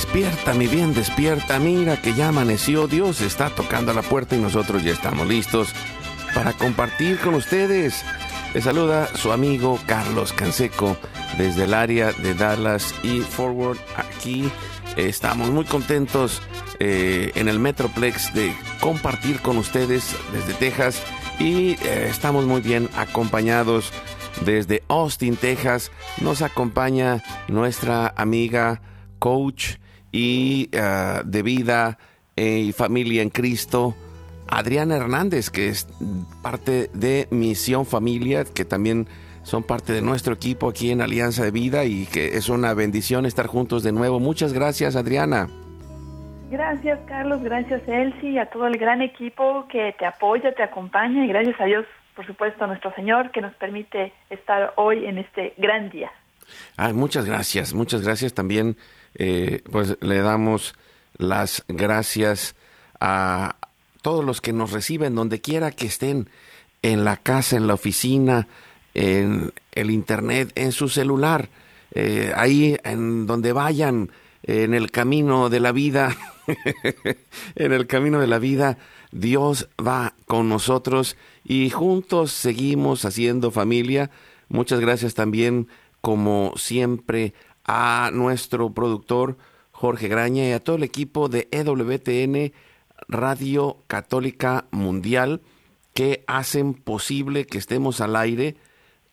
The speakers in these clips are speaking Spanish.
Despierta, mi bien, despierta. Mira que ya amaneció. Dios está tocando a la puerta y nosotros ya estamos listos para compartir con ustedes. Les saluda su amigo Carlos Canseco desde el área de Dallas y Forward. Aquí estamos muy contentos eh, en el Metroplex de compartir con ustedes desde Texas y eh, estamos muy bien acompañados desde Austin, Texas. Nos acompaña nuestra amiga coach y ah, de vida eh, y familia en Cristo, Adriana Hernández, que es parte de Misión Familia, que también son parte de nuestro equipo aquí en Alianza de Vida y que es una bendición estar juntos de nuevo. Muchas gracias, Adriana. Gracias, Carlos. Gracias, Elsie, a todo el gran equipo que te apoya, te acompaña y gracias a Dios, por supuesto, a nuestro Señor que nos permite estar hoy en este gran día. Ay, muchas gracias, muchas gracias también eh, pues le damos las gracias a todos los que nos reciben, donde quiera que estén, en la casa, en la oficina, en el internet, en su celular, eh, ahí en donde vayan, en el camino de la vida, en el camino de la vida, Dios va con nosotros y juntos seguimos haciendo familia. Muchas gracias también, como siempre, a nuestro productor Jorge Graña y a todo el equipo de EWTN Radio Católica Mundial que hacen posible que estemos al aire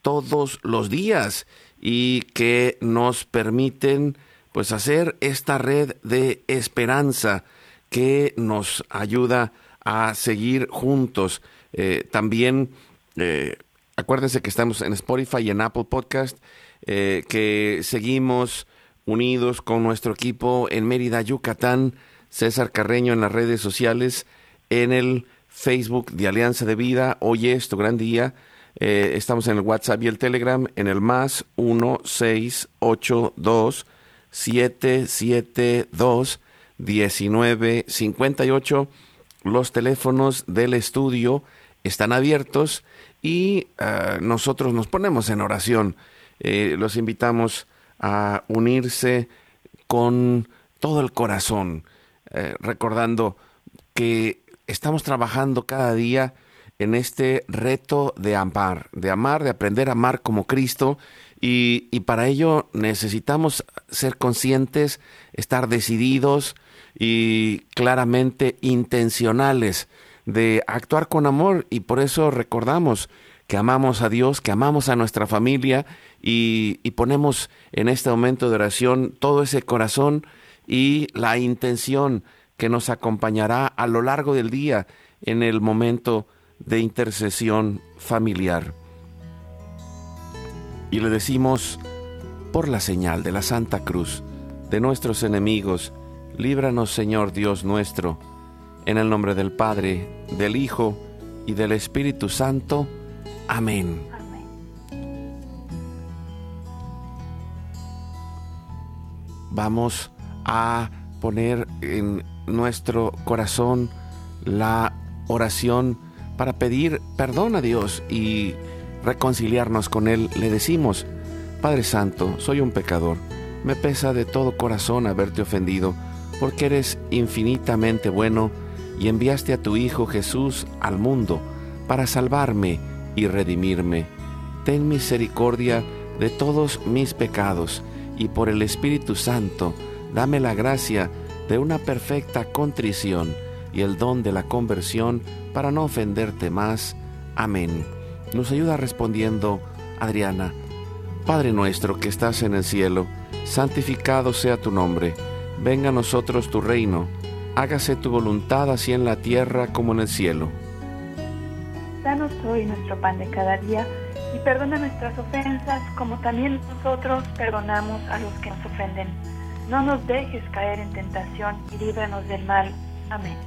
todos los días y que nos permiten pues hacer esta red de esperanza que nos ayuda a seguir juntos. Eh, también eh, acuérdense que estamos en Spotify y en Apple Podcast eh, que seguimos unidos con nuestro equipo en Mérida, Yucatán, César Carreño en las redes sociales, en el Facebook de Alianza de Vida. Hoy es tu gran día. Eh, estamos en el WhatsApp y el Telegram en el más 1682 772 1958. Los teléfonos del estudio están abiertos y ah, nosotros nos ponemos en oración eh, los invitamos a unirse con todo el corazón, eh, recordando que estamos trabajando cada día en este reto de amar, de amar, de aprender a amar como Cristo y, y, para ello necesitamos ser conscientes, estar decididos y claramente intencionales de actuar con amor y por eso recordamos que amamos a Dios, que amamos a nuestra familia y, ponemos en este momento de oración todo ese corazón y la intención que nos acompañará a lo largo del día en el momento de intercesión familiar. Y le decimos, por la señal de la Santa Cruz, de nuestros enemigos, líbranos Señor Dios nuestro, en el nombre del Padre, del Hijo y del Espíritu Santo. Amén. Vamos a poner en nuestro corazón la oración para pedir perdón a Dios y reconciliarnos con Él. Le decimos, Padre Santo, soy un pecador. Me pesa de todo corazón haberte ofendido, porque eres infinitamente bueno y enviaste a tu Hijo Jesús al mundo para salvarme y redimirme. Ten misericordia de todos mis pecados y por el Espíritu Santo, dame la gracia de una perfecta contrición y el don de la conversión para no ofenderte más. Amén. Nos ayuda respondiendo Adriana. Padre nuestro que estás en el cielo, santificado sea tu nombre, venga a nosotros tu reino, hágase tu voluntad así en la tierra como en el cielo. Danos hoy nuestro pan de cada día y perdona nuestras ofensas como también nosotros perdonamos a los que nos ofenden. No nos dejes caer en tentación y líbranos del mal. Amén.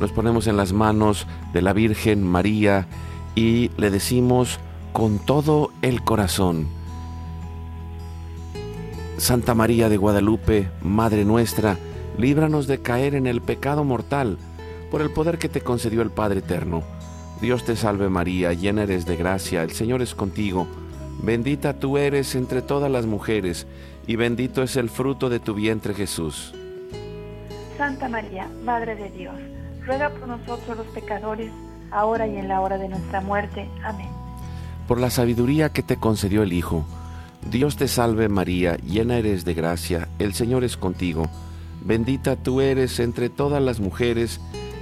Nos ponemos en las manos de la Virgen María y le decimos con todo el corazón, Santa María de Guadalupe, Madre nuestra, líbranos de caer en el pecado mortal por el poder que te concedió el Padre Eterno. Dios te salve María, llena eres de gracia, el Señor es contigo, bendita tú eres entre todas las mujeres, y bendito es el fruto de tu vientre Jesús. Santa María, Madre de Dios, ruega por nosotros los pecadores, ahora y en la hora de nuestra muerte. Amén. Por la sabiduría que te concedió el Hijo, Dios te salve María, llena eres de gracia, el Señor es contigo, bendita tú eres entre todas las mujeres, y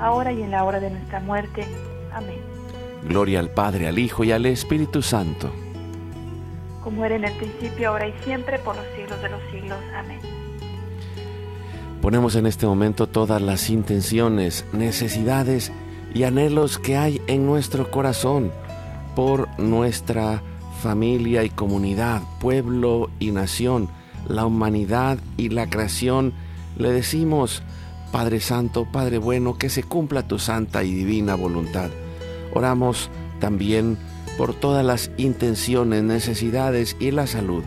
ahora y en la hora de nuestra muerte. Amén. Gloria al Padre, al Hijo y al Espíritu Santo. Como era en el principio, ahora y siempre, por los siglos de los siglos. Amén. Ponemos en este momento todas las intenciones, necesidades y anhelos que hay en nuestro corazón por nuestra familia y comunidad, pueblo y nación, la humanidad y la creación. Le decimos, Padre Santo, Padre bueno, que se cumpla tu santa y divina voluntad. Oramos también por todas las intenciones, necesidades y la salud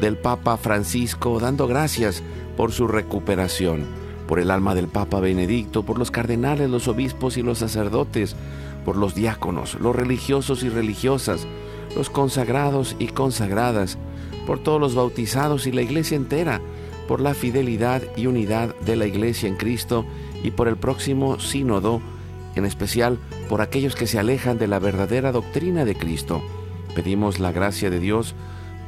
del Papa Francisco, dando gracias por su recuperación, por el alma del Papa Benedicto, por los cardenales, los obispos y los sacerdotes, por los diáconos, los religiosos y religiosas, los consagrados y consagradas, por todos los bautizados y la iglesia entera, por la fidelidad y unidad de la iglesia en Cristo y por el próximo sínodo, en especial por aquellos que se alejan de la verdadera doctrina de Cristo. Pedimos la gracia de Dios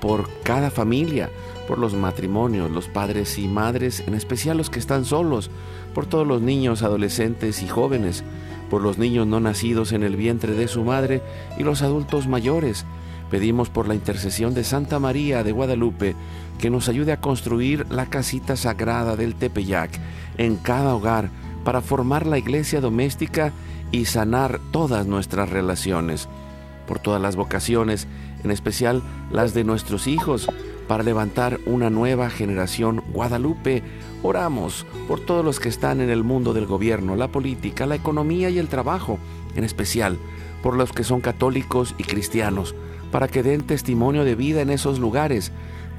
por cada familia, por los matrimonios, los padres y madres, en especial los que están solos, por todos los niños, adolescentes y jóvenes, por los niños no nacidos en el vientre de su madre y los adultos mayores. Pedimos por la intercesión de Santa María de Guadalupe que nos ayude a construir la casita sagrada del Tepeyac en cada hogar para formar la iglesia doméstica y sanar todas nuestras relaciones. Por todas las vocaciones, en especial las de nuestros hijos, para levantar una nueva generación Guadalupe. Oramos por todos los que están en el mundo del gobierno, la política, la economía y el trabajo, en especial por los que son católicos y cristianos, para que den testimonio de vida en esos lugares,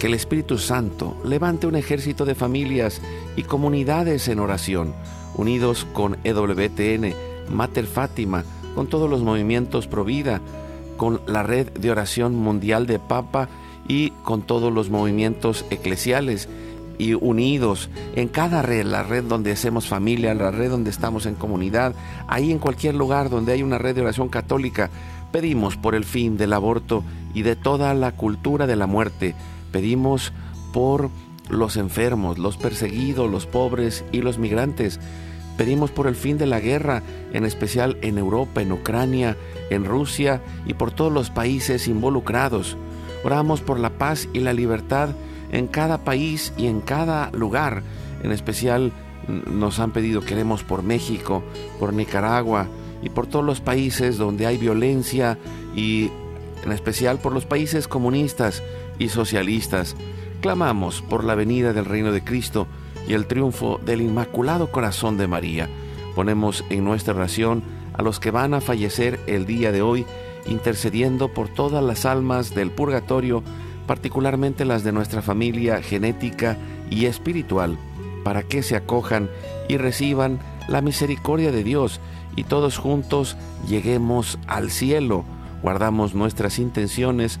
que el Espíritu Santo levante un ejército de familias y comunidades en oración, unidos con EWTN, Mater Fátima, con todos los movimientos Provida, con la red de oración mundial de Papa y con todos los movimientos eclesiales y unidos en cada red, la red donde hacemos familia, la red donde estamos en comunidad, ahí en cualquier lugar donde hay una red de oración católica, pedimos por el fin del aborto y de toda la cultura de la muerte, pedimos por los enfermos, los perseguidos, los pobres y los migrantes, pedimos por el fin de la guerra, en especial en Europa, en Ucrania, en Rusia y por todos los países involucrados. Oramos por la paz y la libertad en cada país y en cada lugar. En especial nos han pedido queremos por México, por Nicaragua y por todos los países donde hay violencia y en especial por los países comunistas y socialistas. Clamamos por la venida del reino de Cristo y el triunfo del Inmaculado Corazón de María. Ponemos en nuestra oración a los que van a fallecer el día de hoy, intercediendo por todas las almas del purgatorio, particularmente las de nuestra familia genética y espiritual, para que se acojan y reciban la misericordia de Dios y todos juntos lleguemos al cielo. Guardamos nuestras intenciones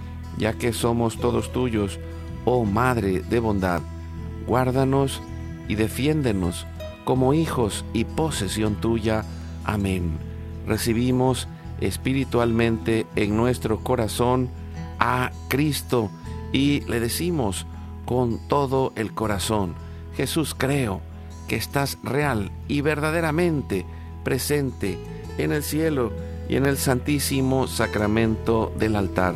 ya que somos todos tuyos, oh Madre de bondad, guárdanos y defiéndenos como hijos y posesión tuya. Amén. Recibimos espiritualmente en nuestro corazón a Cristo y le decimos con todo el corazón, Jesús creo que estás real y verdaderamente presente en el cielo y en el santísimo sacramento del altar.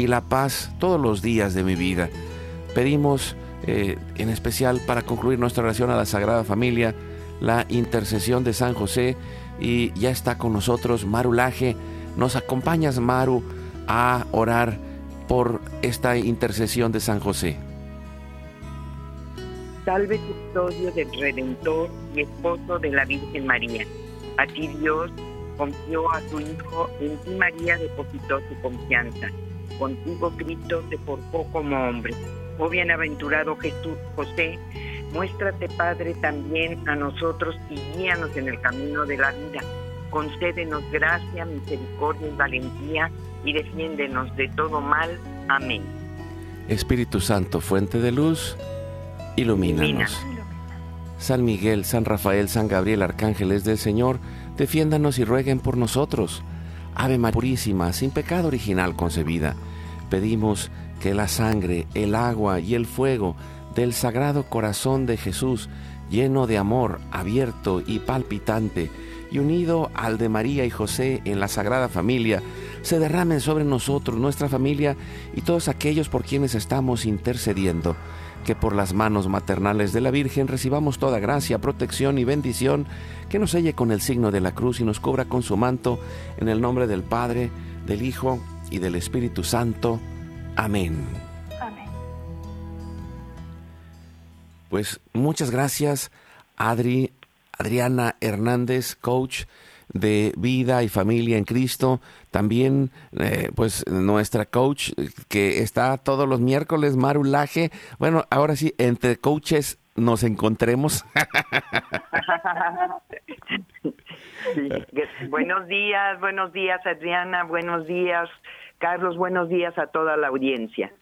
y la paz todos los días de mi vida. Pedimos eh, en especial para concluir nuestra oración a la Sagrada Familia la intercesión de San José y ya está con nosotros Maru Laje. Nos acompañas Maru a orar por esta intercesión de San José. Salve custodio del Redentor y esposo de la Virgen María. A ti Dios confió a tu Hijo, en ti María depositó su confianza. Contigo Cristo se forjó como hombre. Oh bienaventurado Jesús José, muéstrate Padre también a nosotros y guíanos en el camino de la vida. Concédenos gracia, misericordia y valentía y defiéndenos de todo mal. Amén. Espíritu Santo, fuente de luz, ilumínanos. San Miguel, San Rafael, San Gabriel, arcángeles del Señor, defiéndanos y rueguen por nosotros. Ave María Purísima, sin pecado original concebida, pedimos que la sangre, el agua y el fuego del Sagrado Corazón de Jesús, lleno de amor, abierto y palpitante, y unido al de María y José en la Sagrada Familia, se derramen sobre nosotros, nuestra familia y todos aquellos por quienes estamos intercediendo. Que por las manos maternales de la Virgen recibamos toda gracia, protección y bendición, que nos selle con el signo de la cruz y nos cubra con su manto, en el nombre del Padre, del Hijo y del Espíritu Santo. Amén. Amén. Pues muchas gracias, Adri, Adriana Hernández, coach de vida y familia en Cristo. También, eh, pues, nuestra coach que está todos los miércoles, Maru Laje. Bueno, ahora sí, entre coaches nos encontremos. Buenos días, buenos días, Adriana, buenos días, Carlos, buenos días a toda la audiencia.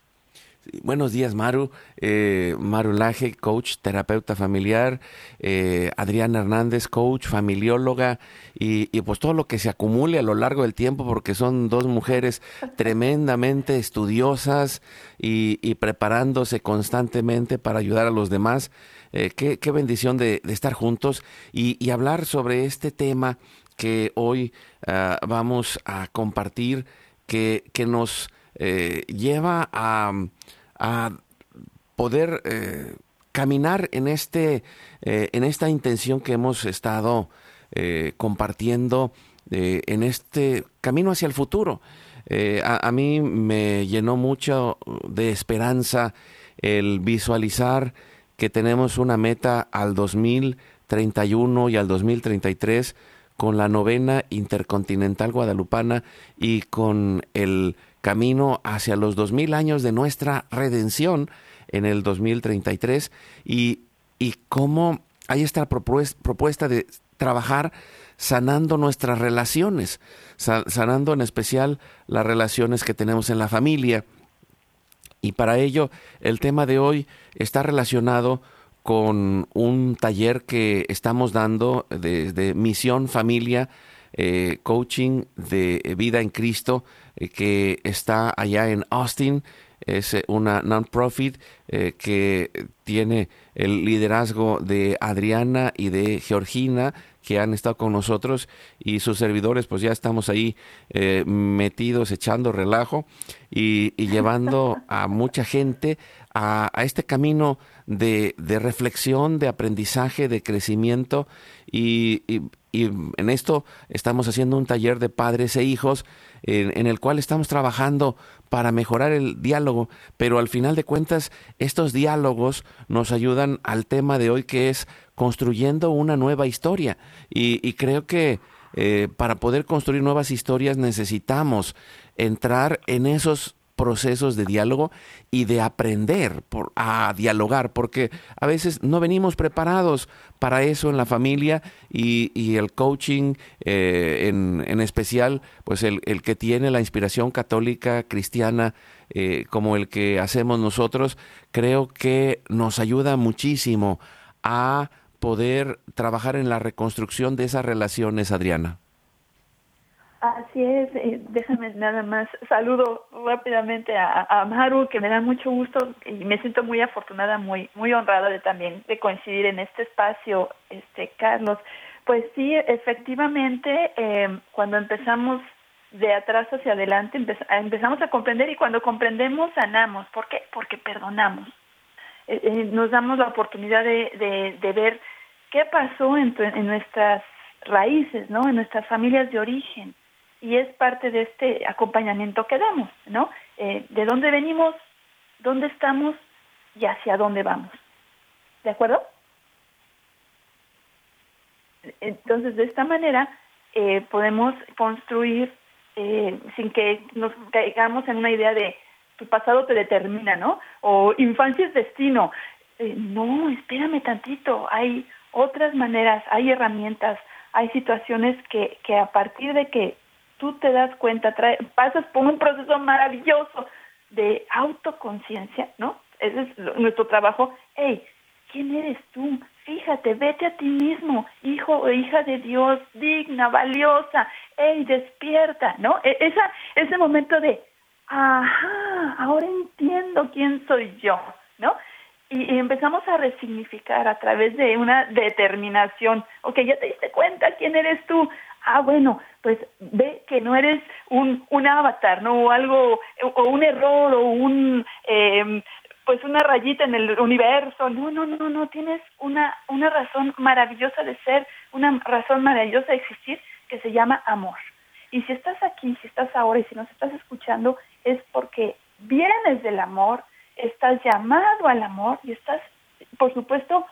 Buenos días, Maru. Eh, Maru Laje, coach, terapeuta familiar. Eh, Adriana Hernández, coach, familióloga. Y, pues todo lo que se acumule a lo largo del tiempo, porque son dos mujeres tremendamente estudiosas y, preparándose constantemente para ayudar a los demás. Eh, qué, bendición de, estar juntos y, hablar sobre este tema que hoy ah, vamos a compartir, que, que nos lleva a poder eh, caminar en, este, eh, en esta intención que hemos estado eh, compartiendo en este camino hacia el futuro. A, a, mí me llenó mucho de esperanza el visualizar que tenemos una meta al 2031 y al 2033 con la novena intercontinental guadalupana y con el camino hacia los 2000 años de nuestra redención en el 2033 y, y cómo hay esta propuesta de trabajar sanando nuestras relaciones, sanando en especial las relaciones que tenemos en la familia. Y para ello el tema de hoy está relacionado con un taller que estamos dando desde Misión Familia, eh, Coaching de Vida en Cristo, que está allá en Austin. Es eh, una non-profit que tiene el liderazgo de Adriana y de Georgina, que han estado con nosotros y sus servidores, pues ya estamos ahí metidos, echando relajo y, llevando a mucha gente a, este camino de, reflexión, de aprendizaje, de crecimiento y, en esto estamos haciendo un taller de padres e hijos en, el cual estamos trabajando para mejorar el diálogo, pero al final de cuentas estos diálogos nos ayudan al tema de hoy que es construyendo una nueva historia. Y, creo que eh, para poder construir nuevas historias necesitamos entrar en esos procesos de diálogo y de aprender por, a dialogar, porque a veces no venimos preparados para eso en la familia y, el coaching eh, en, especial, pues el, que tiene la inspiración católica cristiana eh, como el que hacemos nosotros, creo que nos ayuda muchísimo a poder trabajar en la reconstrucción de esas relaciones, Adriana. Así es, eh, déjame nada más, saludo rápidamente a, Maru, que me da mucho gusto y me siento muy afortunada, muy muy honrada de también de coincidir en este espacio, este Carlos. Pues sí, efectivamente, eh, cuando empezamos de atrás hacia adelante, empezamos a comprender y cuando comprendemos sanamos. ¿Por qué? Porque perdonamos. Eh, nos damos la oportunidad de, de, ver qué pasó en, en nuestras raíces, ¿no? En nuestras familias de origen y es parte de este acompañamiento que damos, ¿no? Eh, de dónde venimos, dónde estamos y hacia dónde vamos. ¿De acuerdo? Entonces, de esta manera eh, podemos construir eh, sin que nos caigamos en una idea de tu pasado te determina, ¿no? O infancia es destino. no, espérame tantito. Hay otras maneras, hay herramientas, hay situaciones que, que a partir de que tú te das cuenta, pasas por un proceso maravilloso de autoconciencia, ¿no? Ese es nuestro trabajo. Hey, ¿quién eres tú? Fíjate, vete a ti mismo, hijo o hija de Dios, digna, valiosa. Hey, despierta, ¿no? E, esa, ese momento de, ajá, ahora entiendo quién soy yo, ¿no? Y, y, empezamos a resignificar a través de una determinación. Ok, ya te diste cuenta quién eres tú ah, bueno, pues ve que no eres un, un avatar, ¿no? O algo, o un error, o un, eh, pues una rayita en el universo. No, no, no, no, tienes una, una razón maravillosa de ser, una razón maravillosa de existir que se llama amor. Y si estás aquí, si estás ahora y si nos estás escuchando, es porque vienes del amor, estás llamado al amor y estás, por supuesto,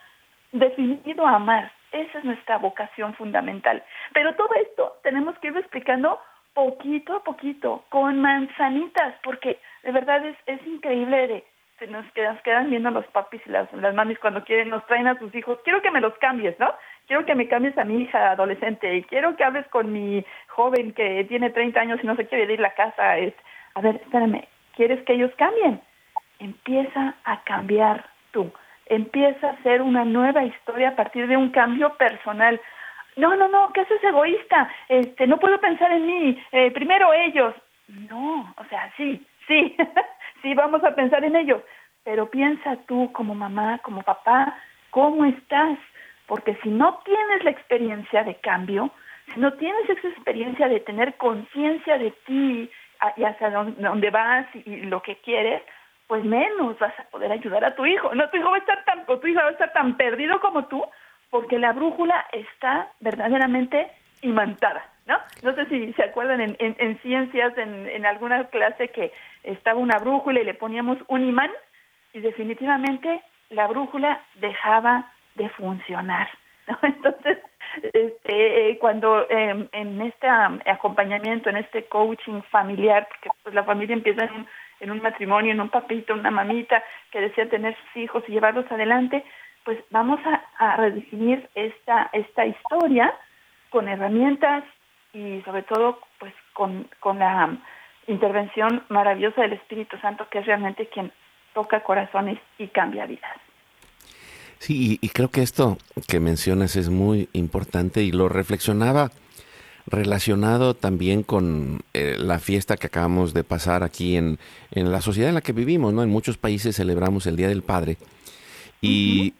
definido a amar. Esa es nuestra vocación fundamental. Pero todo esto tenemos que ir explicando poquito a poquito, con manzanitas, porque de verdad es, es increíble de se nos quedan, viendo los papis y las, las mamis cuando quieren, nos traen a sus hijos, quiero que me los cambies, ¿no? Quiero que me cambies a mi hija adolescente y quiero que hables con mi joven que tiene 30 años y no se quiere ir a la casa. Es, a ver, espérame, ¿quieres que ellos cambien? Empieza a cambiar tú empieza a ser una nueva historia a partir de un cambio personal. No, no, no, que eso es egoísta, este, no puedo pensar en mí, eh, primero ellos. No, o sea, sí, sí, sí, vamos a pensar en ellos, pero piensa tú como mamá, como papá, ¿cómo estás? Porque si no tienes la experiencia de cambio, si no tienes esa experiencia de tener conciencia de ti y hacia dónde vas y lo que quieres, pues menos vas a poder ayudar a tu hijo. No, tu hijo va a estar tan, tu hija va a estar tan perdido como tú, porque la brújula está verdaderamente imantada, ¿no? No sé si se acuerdan en, en, ciencias, en, en alguna clase que estaba una brújula y le poníamos un imán, y definitivamente la brújula dejaba de funcionar. Entonces, este, cuando em, en este acompañamiento, en este coaching familiar, porque pues la familia empieza en un, en un matrimonio, en un papito, una mamita que desea tener sus hijos y llevarlos adelante, pues vamos a, a redefinir esta, esta historia con herramientas y sobre todo pues con, con la intervención maravillosa del Espíritu Santo que es realmente quien toca corazones y cambia vidas. Sí, y, creo que esto que mencionas es muy importante y lo reflexionaba relacionado también con eh, la fiesta que acabamos de pasar aquí en, en, la sociedad en la que vivimos, ¿no? En muchos países celebramos el Día del Padre. Y,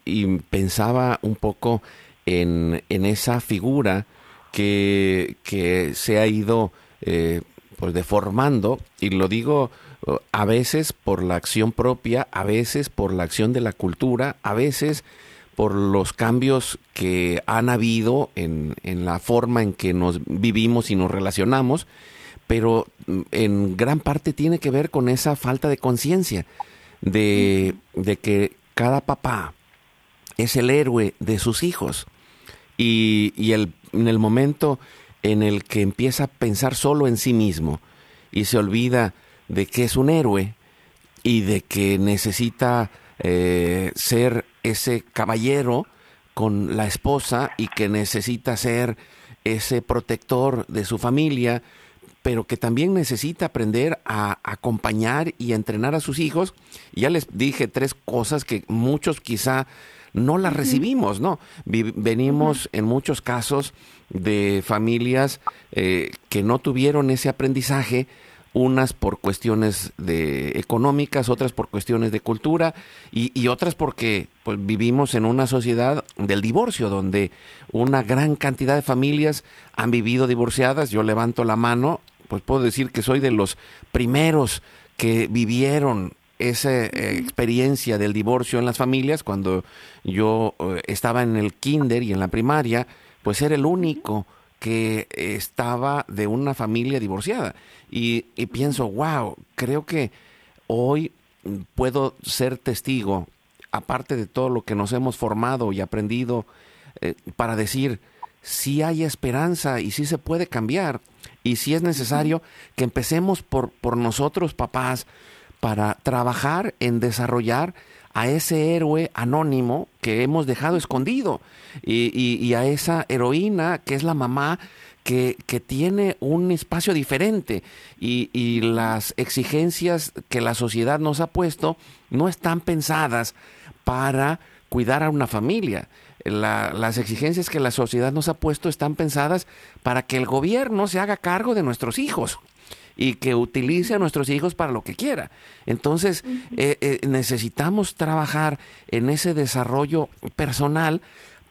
pensaba un poco en, en esa figura que, que, se ha ido eh, pues deformando. Y lo digo a veces por la acción propia, a veces por la acción de la cultura, a veces por los cambios que han habido en, en la forma en que nos vivimos y nos relacionamos, pero mm, en gran parte tiene que ver con esa falta de conciencia de, de que cada papá es el héroe de sus hijos. Y, y el, en el momento en el que empieza a pensar solo en sí mismo y se olvida de que es un héroe y de que necesita eh, ser ese caballero con la esposa y que necesita ser ese protector de su familia, pero que también necesita aprender a acompañar y entrenar a sus hijos. ya les dije tres cosas que muchos quizá no las recibimos, ¿no? venimos en muchos casos de familias eh, que no tuvieron ese aprendizaje unas por cuestiones de económicas, otras por cuestiones de cultura y, otras porque pues, vivimos en una sociedad del divorcio, donde una gran cantidad de familias han vivido divorciadas. Yo levanto la mano, pues puedo decir que soy de los primeros que vivieron esa eh, experiencia del divorcio en las familias. Cuando yo eh, estaba en el kinder y en la primaria, pues era el único que estaba de una familia divorciada. Y, pienso, wow, creo que hoy puedo ser testigo, aparte de todo lo que nos hemos formado y aprendido, eh, para decir, si hay esperanza y si se puede cambiar. Y si es necesario que empecemos por, por nosotros, papás, para trabajar en desarrollar a ese héroe anónimo que hemos dejado escondido. Y, a esa heroína que es la mamá que, tiene un espacio diferente. Y, las exigencias que la sociedad nos ha puesto no están pensadas para cuidar a una familia. las exigencias que la sociedad nos ha puesto están pensadas para que el gobierno se haga cargo de nuestros hijos y que utilice a nuestros hijos para lo que quiera. Entonces, eh, eh, necesitamos trabajar en ese desarrollo personal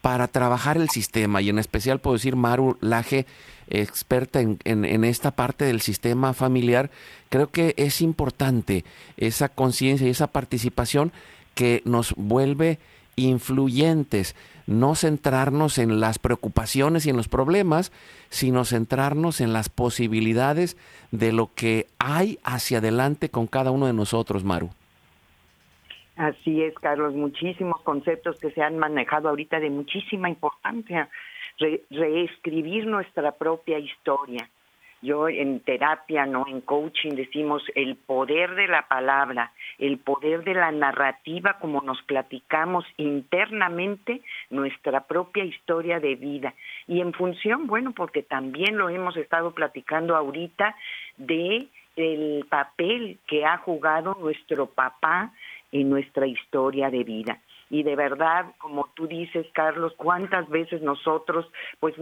para trabajar el sistema y en especial puedo decir Maru Laje, experta en, en, esta parte del sistema familiar, creo que es importante esa conciencia y esa participación que nos vuelve influyentes, no centrarnos en las preocupaciones y en los problemas, sino centrarnos en las posibilidades de lo que hay hacia adelante con cada uno de nosotros, Maru. Así es, Carlos, muchísimos conceptos que se han manejado ahorita de muchísima importancia. reescribir nuestra propia historia, yo en terapia, no en coaching decimos el poder de la palabra, el poder de la narrativa como nos platicamos internamente nuestra propia historia de vida y en función, bueno, porque también lo hemos estado platicando ahorita de el papel que ha jugado nuestro papá en nuestra historia de vida. Y de verdad, como tú dices, Carlos, cuántas veces nosotros, pues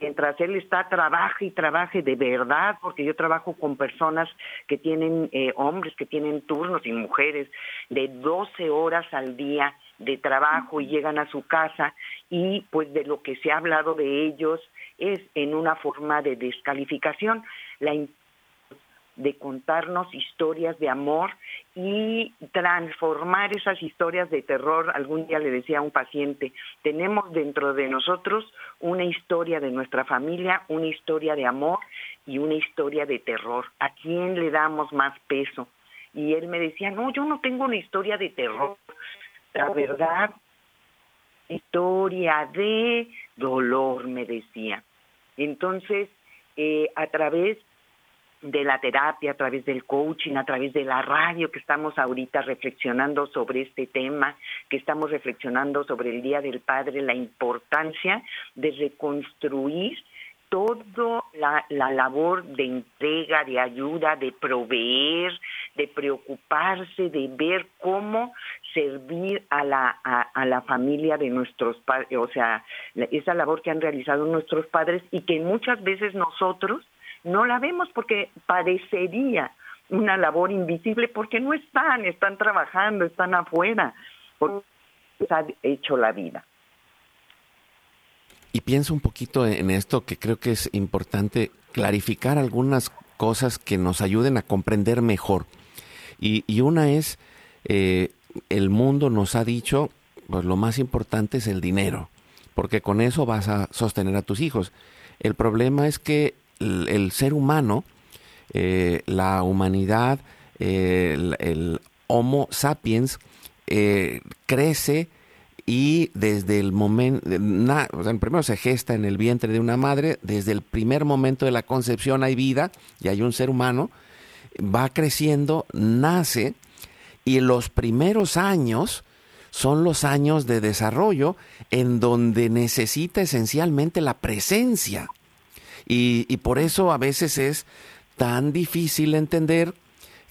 mientras él está, trabaje y trabaje de verdad, porque yo trabajo con personas que tienen, eh, hombres que tienen turnos y mujeres de 12 horas al día de trabajo y llegan a su casa y pues de lo que se ha hablado de ellos es en una forma de descalificación. La de contarnos historias de amor y transformar esas historias de terror. Algún día le decía a un paciente, tenemos dentro de nosotros una historia de nuestra familia, una historia de amor y una historia de terror. ¿A quién le damos más peso? Y él me decía, no, yo no tengo una historia de terror. nuestra verdad. Historia de dolor, me decía. Entonces, eh, a través de la terapia, a través del coaching, a través de la radio, que estamos ahorita reflexionando sobre este tema, que estamos reflexionando sobre el Día del Padre, la importancia de reconstruir toda la, labor de entrega, de ayuda, de proveer, de preocuparse, de ver cómo servir a la, a la familia de nuestros padres, o sea, esa labor que han realizado nuestros padres y que muchas veces nosotros no la vemos porque parecería una labor invisible porque no están, están trabajando, están afuera, porque ha hecho la vida. Y pienso un poquito en esto que creo que es importante clarificar algunas cosas que nos ayuden a comprender mejor. Y, una es, eh, el mundo nos ha dicho, pues lo más importante es el dinero, porque con eso vas a sostener a tus hijos. El problema es que el, ser humano, eh, la humanidad, el, Homo sapiens, eh, crece y desde el momento, o sea, primero se gesta en el vientre de una madre, desde el primer momento de la concepción hay vida y hay un ser humano, va creciendo, nace y los primeros años son los años de desarrollo en donde necesita esencialmente la presencia y, por eso a veces es tan difícil entender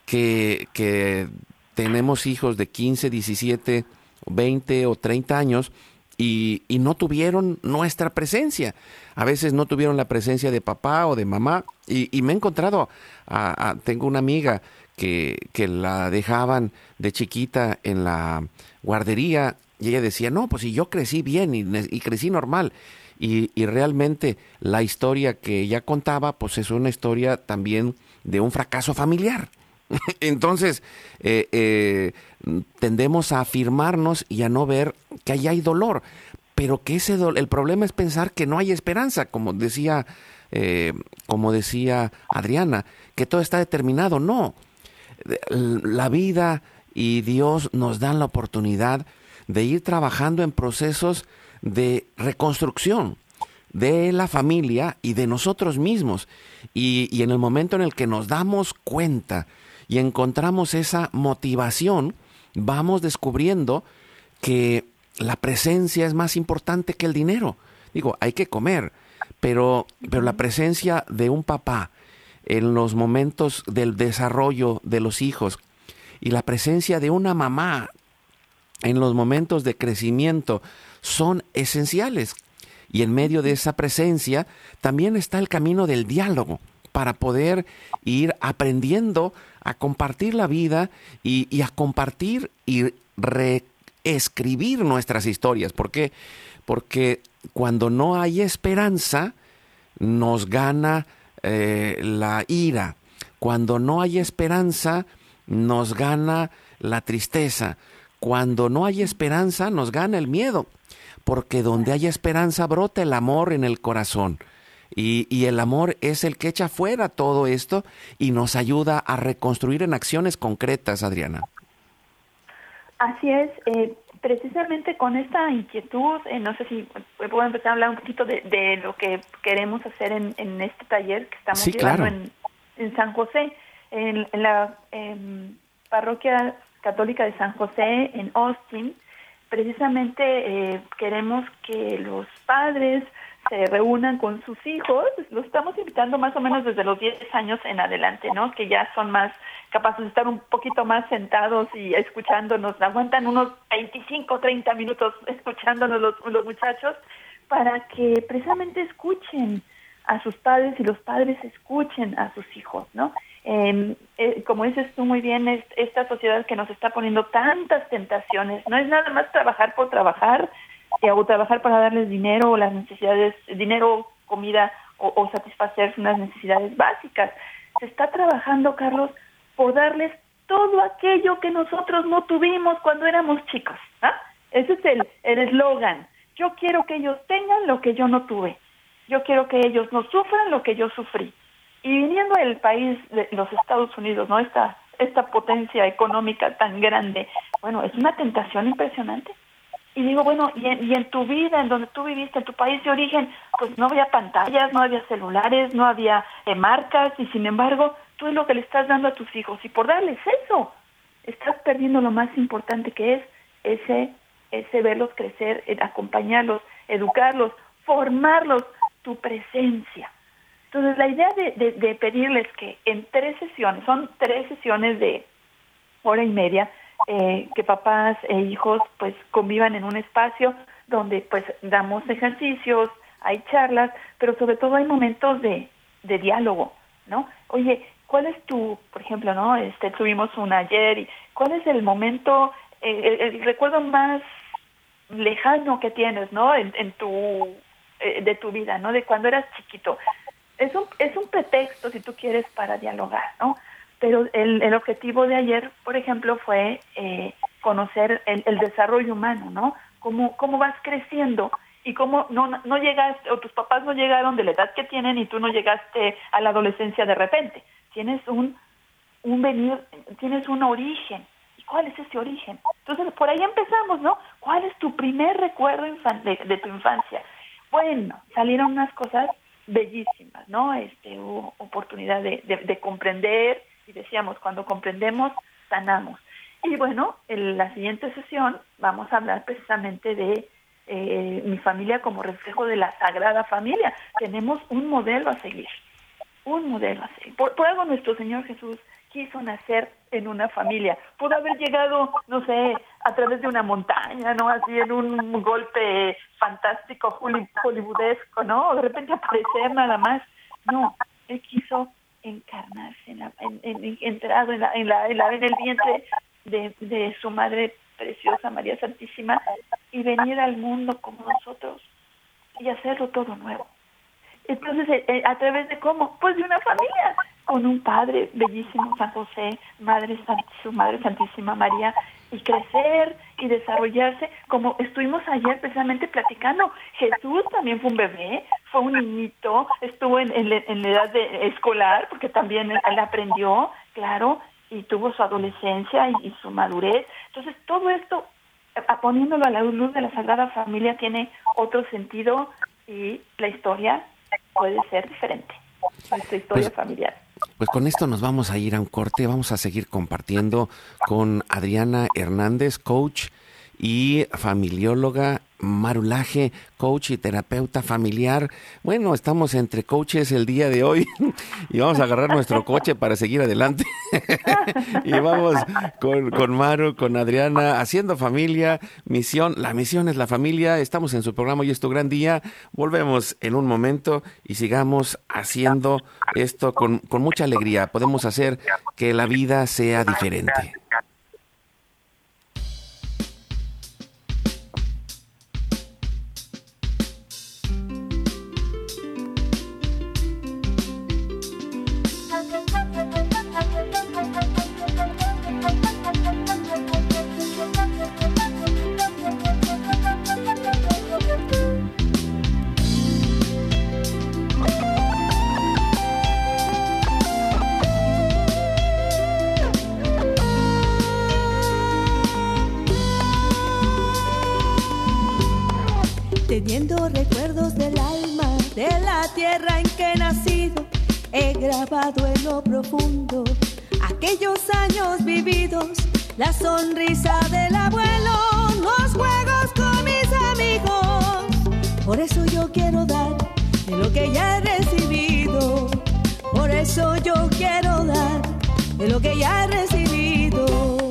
que, que tenemos hijos de 15, 17, 20 o 30 años y, y, no tuvieron nuestra presencia. A veces no tuvieron la presencia de papá o de mamá. Y, y me he encontrado, a, tengo una amiga que, que, la dejaban de chiquita en la guardería y ella decía, no, pues si yo crecí bien y, y crecí normal y, realmente la historia que ella contaba, pues es una historia también de un fracaso familiar. Entonces, eh, eh, tendemos a afirmarnos y a no ver que ahí hay dolor, pero que ese el problema es pensar que no hay esperanza, como decía, eh, como decía Adriana, que todo está determinado. No, la vida y Dios nos dan la oportunidad de ir trabajando en procesos de reconstrucción de la familia y de nosotros mismos. Y, en el momento en el que nos damos cuenta y encontramos esa motivación, vamos descubriendo que la presencia es más importante que el dinero. Digo, hay que comer, pero, pero la presencia de un papá en los momentos del desarrollo de los hijos y la presencia de una mamá en los momentos de crecimiento son esenciales. Y en medio de esa presencia también está el camino del diálogo para poder ir aprendiendo a compartir la vida y, a compartir y reescribir nuestras historias. ¿Por qué? Porque cuando no hay esperanza, nos gana eh, la ira. Cuando no hay esperanza, nos gana la tristeza. Cuando no hay esperanza, nos gana el miedo porque donde hay esperanza brota el amor en el corazón. Y, el amor es el que echa fuera todo esto y nos ayuda a reconstruir en acciones concretas, Adriana. Así es, eh, precisamente con esta inquietud, eh, no sé si puedo empezar a hablar un poquito de, lo que queremos hacer en, este taller que estamos llevando en, San José, en, la em, parroquia católica de San José en Austin precisamente eh, queremos que los padres se reúnan con sus hijos, los estamos invitando más o menos desde los 10 años en adelante, ¿no? Que ya son más capaces de estar un poquito más sentados y escuchándonos, aguantan unos 25, 30 minutos escuchándonos los, los muchachos para que precisamente escuchen a sus padres y los padres escuchen a sus hijos, ¿no? Eh, como dices tú muy bien, es, esta sociedad que nos está poniendo tantas tentaciones, no es nada más trabajar por trabajar eh, o trabajar para darles dinero o las necesidades, dinero, comida o, satisfacer unas necesidades básicas. Se está trabajando, Carlos, por darles todo aquello que nosotros no tuvimos cuando éramos chicos. ¿ah? Ese es el eslogan. yo quiero que ellos tengan lo que yo no tuve. Yo quiero que ellos no sufran lo que yo sufrí. Y viniendo del país de los Estados Unidos, ¿no? Esta, esta potencia económica tan grande, Bueno, es una tentación impresionante. Y digo, bueno, y en, y en, tu vida, en donde tú viviste, en tu país de origen, pues no había pantallas, no había celulares, no había eh, marcas, y sin embargo, tú es lo que le estás dando a tus hijos. Y por darles eso, estás perdiendo lo más importante que es ese, ese verlos crecer, eh, acompañarlos, educarlos, formarlos, tu presencia. Entonces, la idea de, de pedirles que en tres sesiones, son tres sesiones de hora y media, eh, que papás e hijos pues convivan en un espacio donde pues damos ejercicios, hay charlas, pero sobre todo hay momentos de, diálogo, ¿no? Oye, ¿cuál es tu, por ejemplo, no? Este, tuvimos un ayer y ¿cuál es el momento, eh, el, recuerdo más lejano que tienes, ¿no? En, en tu, eh, de tu vida, ¿no? De cuando eras chiquito. Es un, es un pretexto, si tú quieres, para dialogar, ¿no? pero el, el objetivo de ayer, por ejemplo, fue eh, conocer el, el, desarrollo humano, ¿no? Cómo, cómo vas creciendo y cómo no, no llegaste, o tus papás no llegaron de la edad que tienen y tú no llegaste a la adolescencia de repente. Tienes un, un venir, tienes un origen. ¿Y cuál es ese origen? Entonces, por ahí empezamos, ¿no? ¿Cuál es tu primer recuerdo de, de tu infancia? Bueno, salieron unas cosas bellísimas, ¿no? Este, hubo oportunidad de, de, de comprender, y decíamos, cuando comprendemos, sanamos. Y bueno, en la siguiente sesión vamos a hablar precisamente de eh, mi familia como reflejo de la Sagrada Familia. Tenemos un modelo a seguir, un modelo a seguir. Por, por algo nuestro Señor Jesús quiso nacer en una familia. Pudo haber llegado, no sé, a través de una montaña, ¿no? Así en un golpe fantástico, hollywoodesco, ¿no? De repente aparecer nada más. No, Él quiso encarnarse, en, la, en, entrado en, la, en, la, en, el vientre de, su madre preciosa, María Santísima, y venir al mundo como nosotros y hacerlo todo nuevo. Entonces, eh, eh, ¿a través de cómo? Pues de una familia, con un padre bellísimo, San José, madre su madre Santísima María, y crecer y desarrollarse, como estuvimos ayer precisamente platicando. Jesús también fue un bebé, fue un niñito, estuvo en, en, en la edad de escolar, porque también él aprendió, claro, y tuvo su adolescencia y, y su madurez. Entonces, todo esto, poniéndolo a la luz de la Sagrada Familia, tiene otro sentido y la historia puede ser diferente, nuestra historia pues, familiar. Pues con esto nos vamos a ir a un corte, vamos a seguir compartiendo con Adriana Hernández, coach y familióloga Marulaje, coach y terapeuta familiar. Bueno, estamos entre coaches el día de hoy y vamos a agarrar nuestro coche para seguir adelante. y vamos con, con, Maru, con Adriana, haciendo familia, misión. La misión es la familia. Estamos en su programa y es tu gran día. Volvemos en un momento y sigamos haciendo esto con, con mucha alegría. Podemos hacer que la vida sea diferente. Recuerdos del alma, de la tierra en que he nacido, he grabado en lo profundo aquellos años vividos, la sonrisa del abuelo, los juegos con mis amigos. Por eso yo quiero dar de lo que ya he recibido, por eso yo quiero dar de lo que ya he recibido.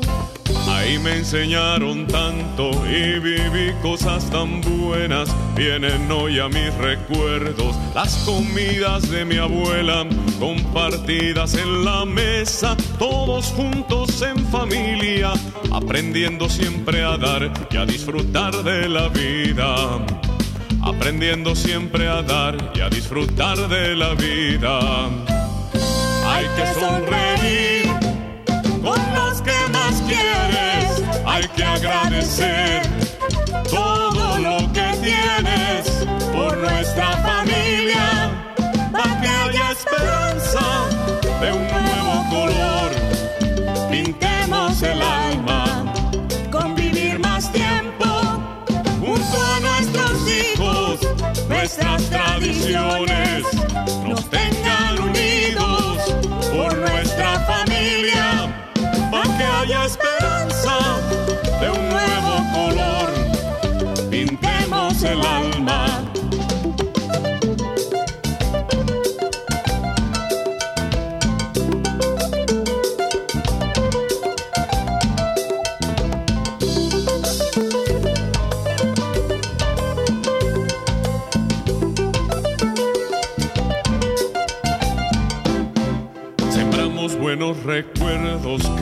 Ahí me enseñaron tanto y viví cosas tan buenas. Vienen hoy a mis recuerdos las comidas de mi abuela, compartidas en la mesa, todos juntos en familia, aprendiendo siempre a dar y a disfrutar de la vida. Aprendiendo siempre a dar y a disfrutar de la vida. Hay que sonreír hay que agradecer todo lo que tienes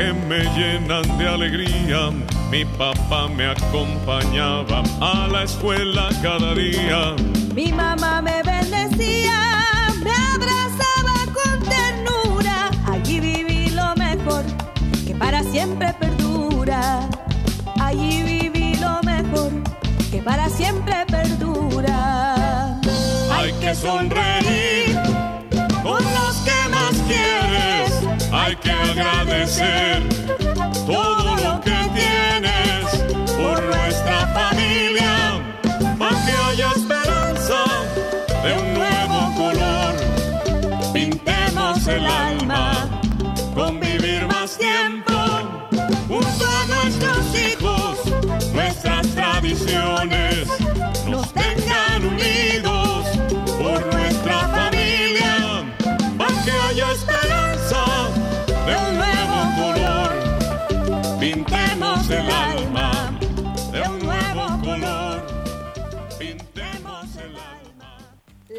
que me llenan de alegría. Mi papá me acompañaba a la escuela cada día. Mi mamá me bendecía, me abrazaba con ternura. Allí viví lo mejor que para siempre perdura. Allí viví lo mejor que para siempre perdura. Hay que sonreír hay que agradecer todo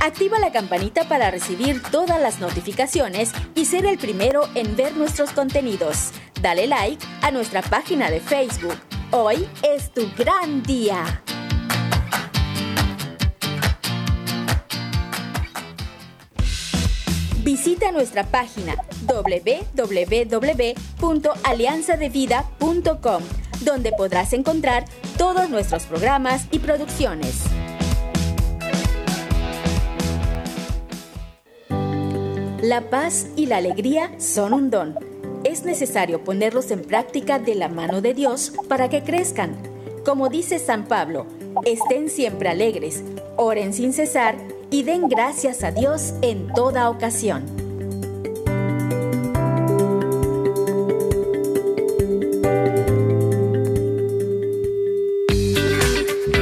Activa la campanita para recibir todas las notificaciones y ser el primero en ver nuestros contenidos. Dale like a nuestra página de Facebook. Hoy es tu gran día. Visita nuestra página www.alianzadevida.com, donde podrás encontrar todos nuestros programas y producciones. La paz y la alegría son un don. Es necesario ponerlos en práctica de la mano de Dios para que crezcan. Como dice San Pablo, estén siempre alegres, oren sin cesar y den gracias a Dios en toda ocasión.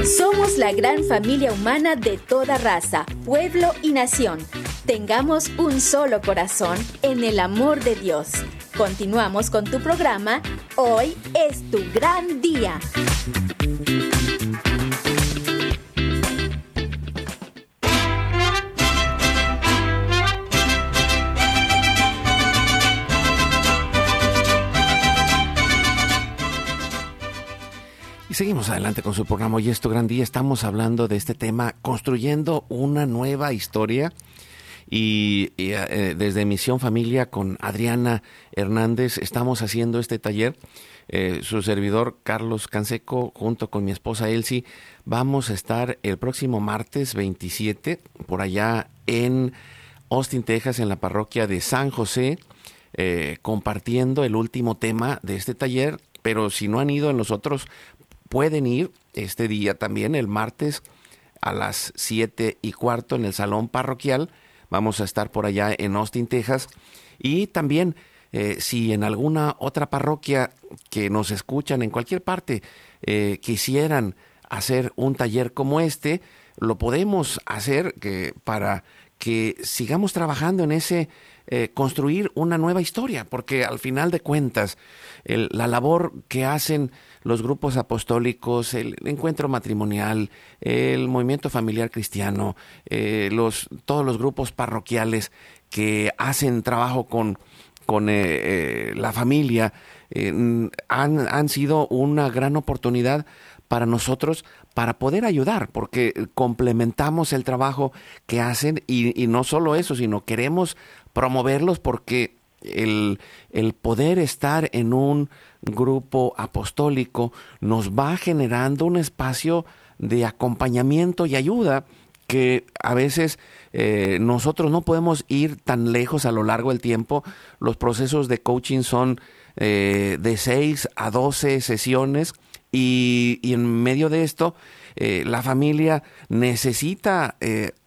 Somos la gran familia humana de toda raza, pueblo y nación. Tengamos un solo corazón en el amor de Dios. Continuamos con tu programa. Hoy es tu gran día. Y seguimos adelante con su programa. Hoy es tu gran día. Estamos hablando de este tema, construyendo una nueva historia. Y, y, eh, desde Misión Familia con Adriana Hernández estamos haciendo este taller. Eh, su servidor Carlos Canseco junto con mi esposa Elsie vamos a estar el próximo martes 27 por allá en Austin, Texas, en la parroquia de San José, eh, compartiendo el último tema de este taller. Pero si no han ido en los otros, pueden ir este día también, el martes a las 7 y cuarto en el salón parroquial. Vamos a estar por allá en Austin, Texas. Y también, eh, si en alguna otra parroquia que nos escuchan en cualquier parte eh, quisieran hacer un taller como este, lo podemos hacer que, para que sigamos trabajando en ese eh, construir una nueva historia, porque al final de cuentas, la labor que hacen los grupos apostólicos, el encuentro matrimonial, el movimiento familiar cristiano, eh, los, todos los grupos parroquiales que hacen trabajo con, con eh, eh, la familia, han, han sido una gran oportunidad para nosotros para poder ayudar, porque complementamos el trabajo que hacen y, no solo eso, sino queremos promoverlos porque el, el poder estar en un grupo apostólico nos va generando un espacio de acompañamiento y ayuda que a veces eh, nosotros no podemos ir tan lejos a lo largo del tiempo. Los procesos de coaching son eh, de 6 a 12 sesiones y, en medio de esto eh, la familia necesita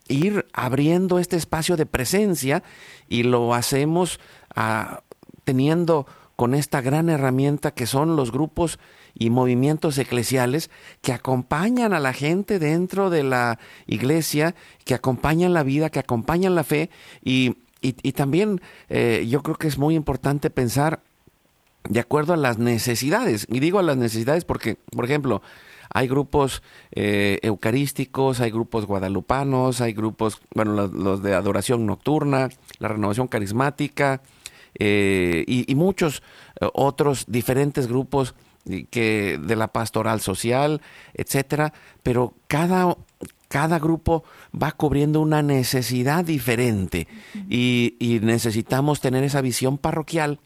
ir abriendo este espacio de presencia y lo hacemos ah, teniendo con esta gran herramienta que son los grupos y movimientos eclesiales que acompañan a la gente dentro de la iglesia, que acompañan la vida, que acompañan la fe y, y, también eh, yo creo que es muy importante pensar de acuerdo a las necesidades. Y digo a las necesidades porque, por ejemplo, hay grupos eh, eucarísticos, hay grupos guadalupanos, hay grupos, bueno, los, de adoración nocturna, la renovación carismática eh, y, y, muchos otros diferentes grupos que de la pastoral social, etcétera, pero cada cada grupo va cubriendo una necesidad diferente. Y, y, necesitamos tener esa visión parroquial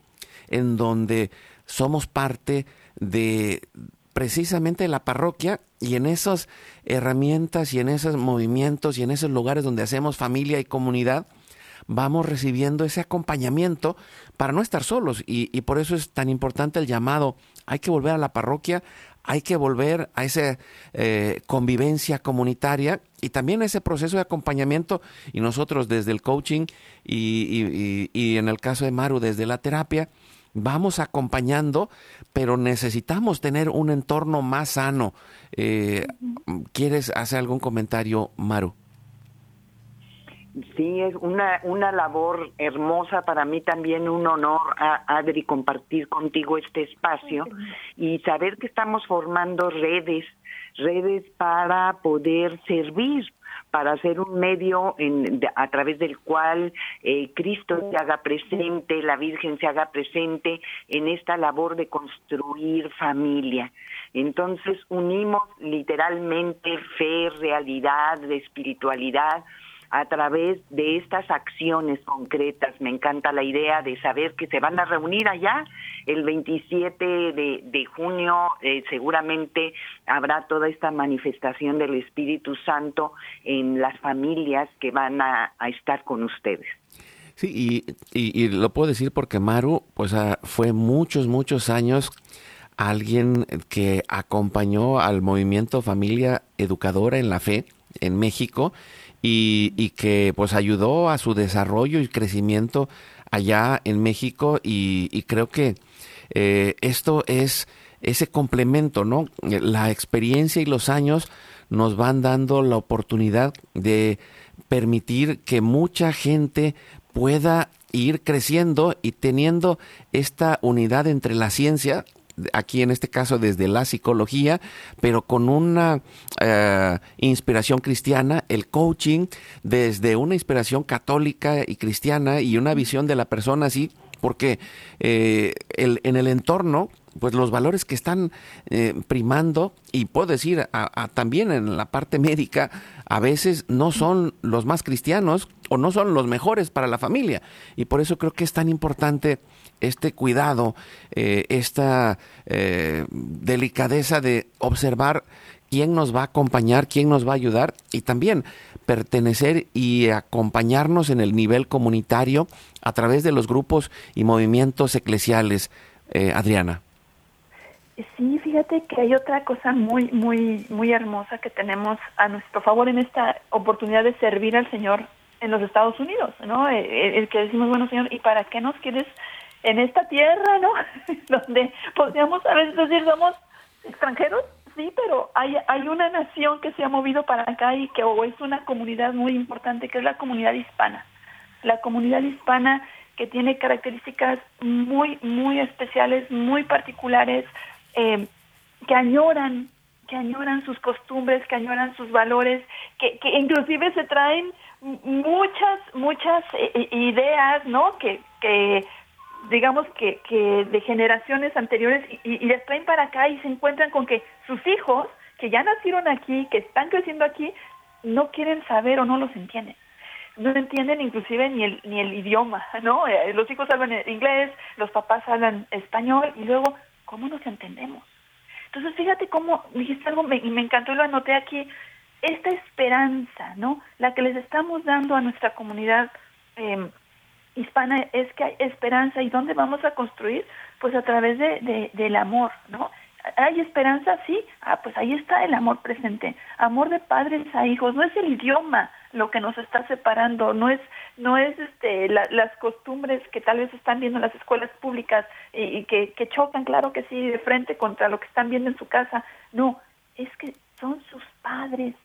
en donde somos parte de precisamente la parroquia y en esas herramientas y en esos movimientos y en esos lugares donde hacemos familia y comunidad, vamos recibiendo ese acompañamiento para no estar solos y, y por eso es tan importante el llamado hay que volver a la parroquia, hay que volver a esa eh, convivencia comunitaria y también a ese proceso de acompañamiento y nosotros desde el coaching y, en el caso de Maru desde la terapia, vamos acompañando, pero necesitamos tener un entorno más sano. Eh, ¿Quieres hacer algún comentario, Maru? Sí, es una, una labor hermosa para mí también, un honor, a, Adri, compartir contigo este espacio y saber que estamos formando redes, redes para poder servir, para ser un medio en, a través del cual eh, Cristo se haga presente, la Virgen se haga presente en esta labor de construir familia. Entonces unimos literalmente fe, realidad, espiritualidad, a través de estas acciones concretas. Me encanta la idea de saber que se van a reunir allá el 27 de, junio. Eh, seguramente habrá toda esta manifestación del Espíritu Santo en las familias que van a, estar con ustedes. Sí, y, lo puedo decir porque Maru, pues ah, fue muchos, muchos años alguien que acompañó al movimiento Familia Educadora en la Fe en México y, que pues ayudó a su desarrollo y crecimiento allá en México y, creo que eh, esto es ese complemento, ¿no? La experiencia y los años nos van dando la oportunidad de permitir que mucha gente pueda ir creciendo y teniendo esta unidad entre la ciencia, aquí en este caso desde la psicología, pero con una eh, inspiración cristiana, el coaching desde una inspiración católica y cristiana y una visión de la persona así, porque eh, en el entorno pues los valores que están eh, primando, y puedo decir también en la parte médica, a veces no son los más cristianos o no son los mejores para la familia. Y por eso creo que es tan importante este cuidado, eh, esta eh, delicadeza de observar quién nos va a acompañar, quién nos va a ayudar y también pertenecer y acompañarnos en el nivel comunitario a través de los grupos y movimientos eclesiales. Eh, Adriana. Sí, fíjate que hay otra cosa muy, muy, muy hermosa que tenemos a nuestro favor en esta oportunidad de servir al Señor en los Estados Unidos, ¿no? El, que decimos, bueno, Señor, ¿y para qué nos quieres en esta tierra, ¿no? Donde podríamos a veces decir somos extranjeros, sí, pero hay, hay una nación que se ha movido para acá y que o es una comunidad muy importante, que es la comunidad hispana. La comunidad hispana que tiene características muy, muy especiales, muy particulares, eh, que añoran, que añoran sus costumbres, que añoran sus valores, que, que inclusive se traen muchas, muchas eh, ideas, ¿no? Que, que digamos que, que de generaciones anteriores y, y, les traen para acá y se encuentran con que sus hijos que ya nacieron aquí, que están creciendo aquí, no quieren saber o no los entienden. No entienden inclusive ni el, ni el idioma, ¿no? Eh, los hijos hablan inglés, los papás hablan español y luego, ¿cómo nos entendemos? Entonces, fíjate cómo dijiste algo y me encantó y lo anoté aquí, esta esperanza, ¿no? La que les estamos dando a nuestra comunidad eh, hispana es que hay esperanza y dónde vamos a construir, pues a través de, del amor, ¿no? ¿Hay esperanza? Sí. Ah, pues ahí está el amor presente. Amor de padres a hijos. No es el idioma lo que nos está separando, no es, no es este, las costumbres que tal vez están viendo en las escuelas públicas y, que, que chocan, claro que sí, de frente contra lo que están viendo en su casa. No, es que son sus padres.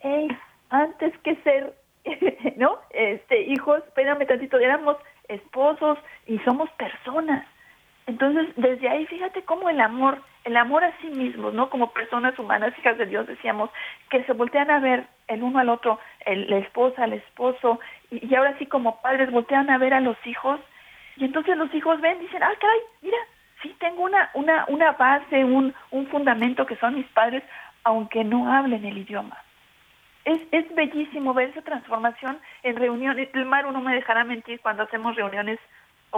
Hey, antes que ser, ¿no? Este, hijos, espérame tantito, éramos esposos y somos personas. Entonces, desde ahí, fíjate cómo el amor, el amor a sí mismos, ¿no? Como personas humanas, hijas de Dios, decíamos, que se voltean a ver el uno al otro, el, la esposa, el esposo, y, ahora sí como padres voltean a ver a los hijos, y entonces los hijos ven, dicen, ah, caray, mira, sí tengo una, una, una base, un, un fundamento que son mis padres, aunque no hablen el idioma. Es, es bellísimo ver esa transformación en reuniones. El Maru no me dejará mentir cuando hacemos reuniones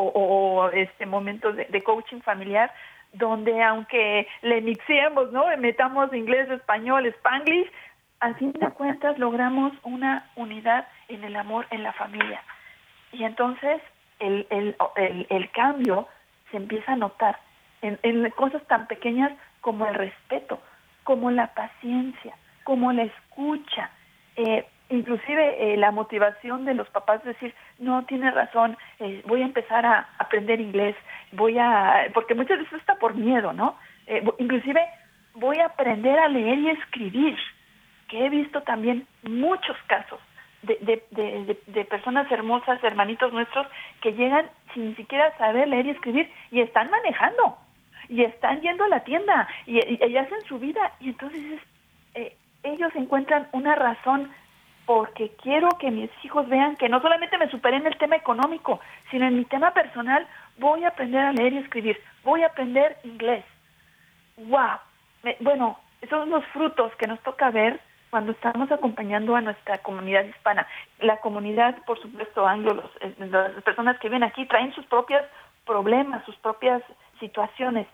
o, este momentos de, coaching familiar donde aunque le mixemos, ¿no? Metamos inglés, español, spanglish, al fin de cuentas logramos una unidad en el amor en la familia. Y entonces el, el, el, el cambio se empieza a notar en, en cosas tan pequeñas como el respeto, como la paciencia, como la escucha, eh, inclusive eh, la motivación de los papás de decir, no, tiene razón, eh, voy a empezar a aprender inglés, voy a, porque muchas veces está por miedo, ¿no? Eh, inclusive voy a aprender a leer y escribir, que he visto también muchos casos de, de, de, personas hermosas, hermanitos nuestros, que llegan sin siquiera saber leer y escribir y están manejando y están yendo a la tienda y, y, hacen su vida y entonces eh, ellos encuentran una razón porque quiero que mis hijos vean que no solamente me superé en el tema económico, sino en mi tema personal, voy a aprender a leer y escribir, voy a aprender inglés. ¡Wow! bueno, esos son los frutos que nos toca ver cuando estamos acompañando a nuestra comunidad hispana. La comunidad, por supuesto, anglo, eh, las personas que vienen aquí traen sus propios problemas, sus propias situaciones,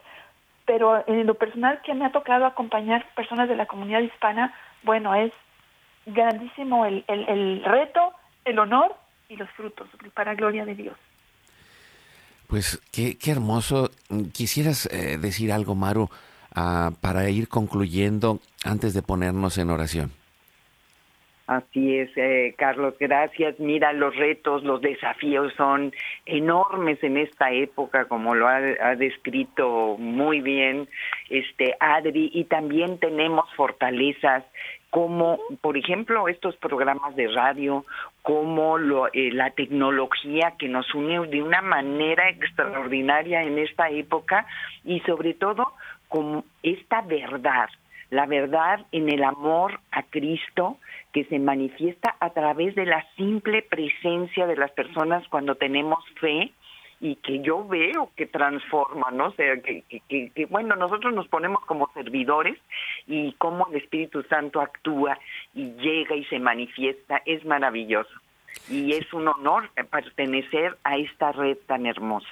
pero en lo personal que me ha tocado acompañar personas de la comunidad hispana, bueno, es grandísimo el, el, reto, el honor y los frutos, para gloria de Dios. Pues qué, qué hermoso. ¿Quisieras eh, decir algo, Maru, ah, para ir concluyendo antes de ponernos en oración? Así es, eh, Carlos, gracias. Mira, los retos, los desafíos son enormes en esta época, como lo ha, ha, descrito muy bien este Adri, y también tenemos fortalezas como, por ejemplo, estos programas de radio, como lo, eh, la tecnología que nos une de una manera extraordinaria en esta época y sobre todo como esta verdad, la verdad en el amor a Cristo que se manifiesta a través de la simple presencia de las personas cuando tenemos fe y que yo veo que transforma, ¿no? O sea, que, que, que, bueno, nosotros nos ponemos como servidores y cómo el Espíritu Santo actúa y llega y se manifiesta, es maravilloso. Y es un honor pertenecer a esta red tan hermosa.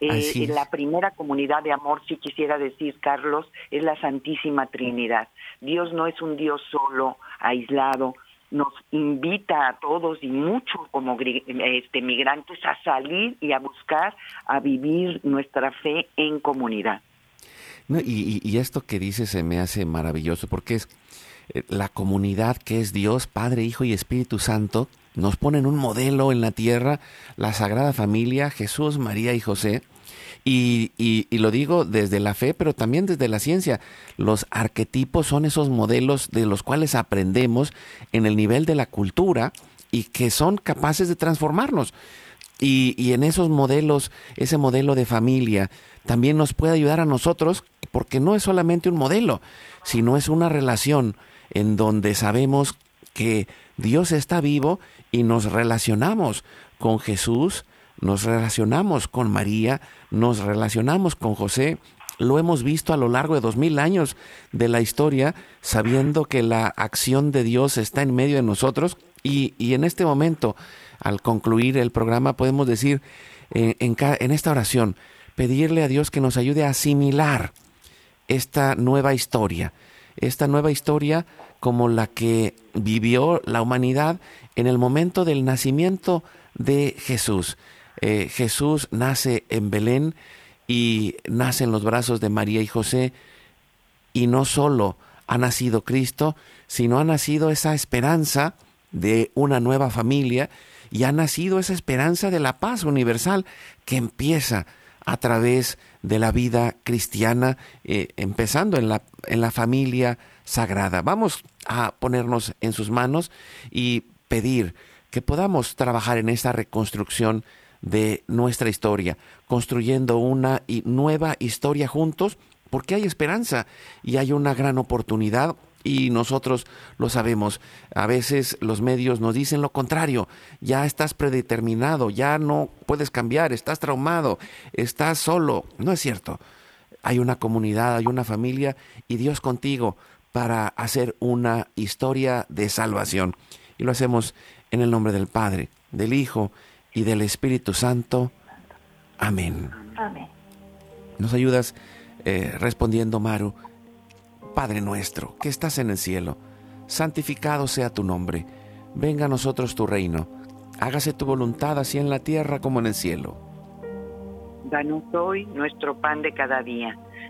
Eh, la primera comunidad de amor, si quisiera decir, Carlos, es la Santísima Trinidad. Dios no es un Dios solo, aislado, nos invita a todos y muchos como este, migrantes a salir y a buscar, a vivir nuestra fe en comunidad. y, esto que dice se me hace maravilloso porque es eh, la comunidad que es Dios, Padre, Hijo y Espíritu Santo, nos ponen un modelo en la tierra, la Sagrada Familia, Jesús, María y José, y, y, lo digo desde la fe, pero también desde la ciencia. Los arquetipos son esos modelos de los cuales aprendemos en el nivel de la cultura y que son capaces de transformarnos. Y, y en esos modelos, ese modelo de familia, también nos puede ayudar a nosotros, porque no es solamente un modelo, sino es una relación en donde sabemos que Dios está vivo y nos relacionamos con Jesús, nos relacionamos con María, nos relacionamos con José. Lo hemos visto a lo largo de dos mil años de la historia, sabiendo que la acción de Dios está en medio de nosotros. Y, en este momento, al concluir el programa, podemos decir eh, en, en esta oración, pedirle a Dios que nos ayude a asimilar esta nueva historia, esta nueva historia como la que vivió la humanidad en el momento del nacimiento de Jesús. Eh, Jesús nace en Belén y nace en los brazos de María y José y no solo ha nacido Cristo, sino ha nacido esa esperanza de una nueva familia y ha nacido esa esperanza de la paz universal que empieza a través de la vida cristiana, eh, empezando en la, en la familia sagrada. Vamos a ponernos en sus manos y pedir que podamos trabajar en esta reconstrucción de nuestra historia, construyendo una nueva historia juntos, porque hay esperanza y hay una gran oportunidad y nosotros lo sabemos. A veces los medios nos dicen lo contrario, ya estás predeterminado, ya no puedes cambiar, estás traumado, estás solo. No es cierto. Hay una comunidad, hay una familia y Dios contigo para hacer una historia de salvación. Y lo hacemos en el nombre del Padre, del Hijo y del Espíritu Santo. Amén. Amén. Nos ayudas eh, respondiendo, Maru. Padre nuestro, que estás en el cielo, santificado sea tu nombre. Venga a nosotros tu reino. Hágase tu voluntad así en la tierra como en el cielo. Danos hoy nuestro pan de cada día.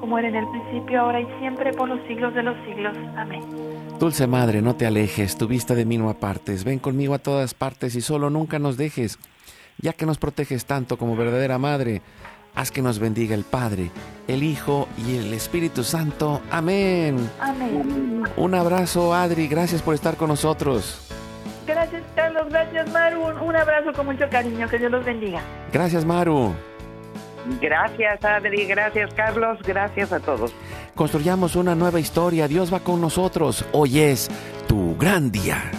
Como era en el principio, ahora y siempre, por los siglos de los siglos. Amén. Dulce Madre, no te alejes, tu vista de mí no apartes, ven conmigo a todas partes y solo nunca nos dejes, ya que nos proteges tanto como verdadera Madre. Haz que nos bendiga el Padre, el Hijo y el Espíritu Santo. Amén. Amén. Un abrazo, Adri. Gracias por estar con nosotros. Gracias, Carlos. Gracias, Maru. Un abrazo con mucho cariño. Que Dios los bendiga. Gracias, Maru. Gracias, Adri. Gracias, Carlos. Gracias a todos. Construyamos una nueva historia. Dios va con nosotros. Hoy es tu gran día.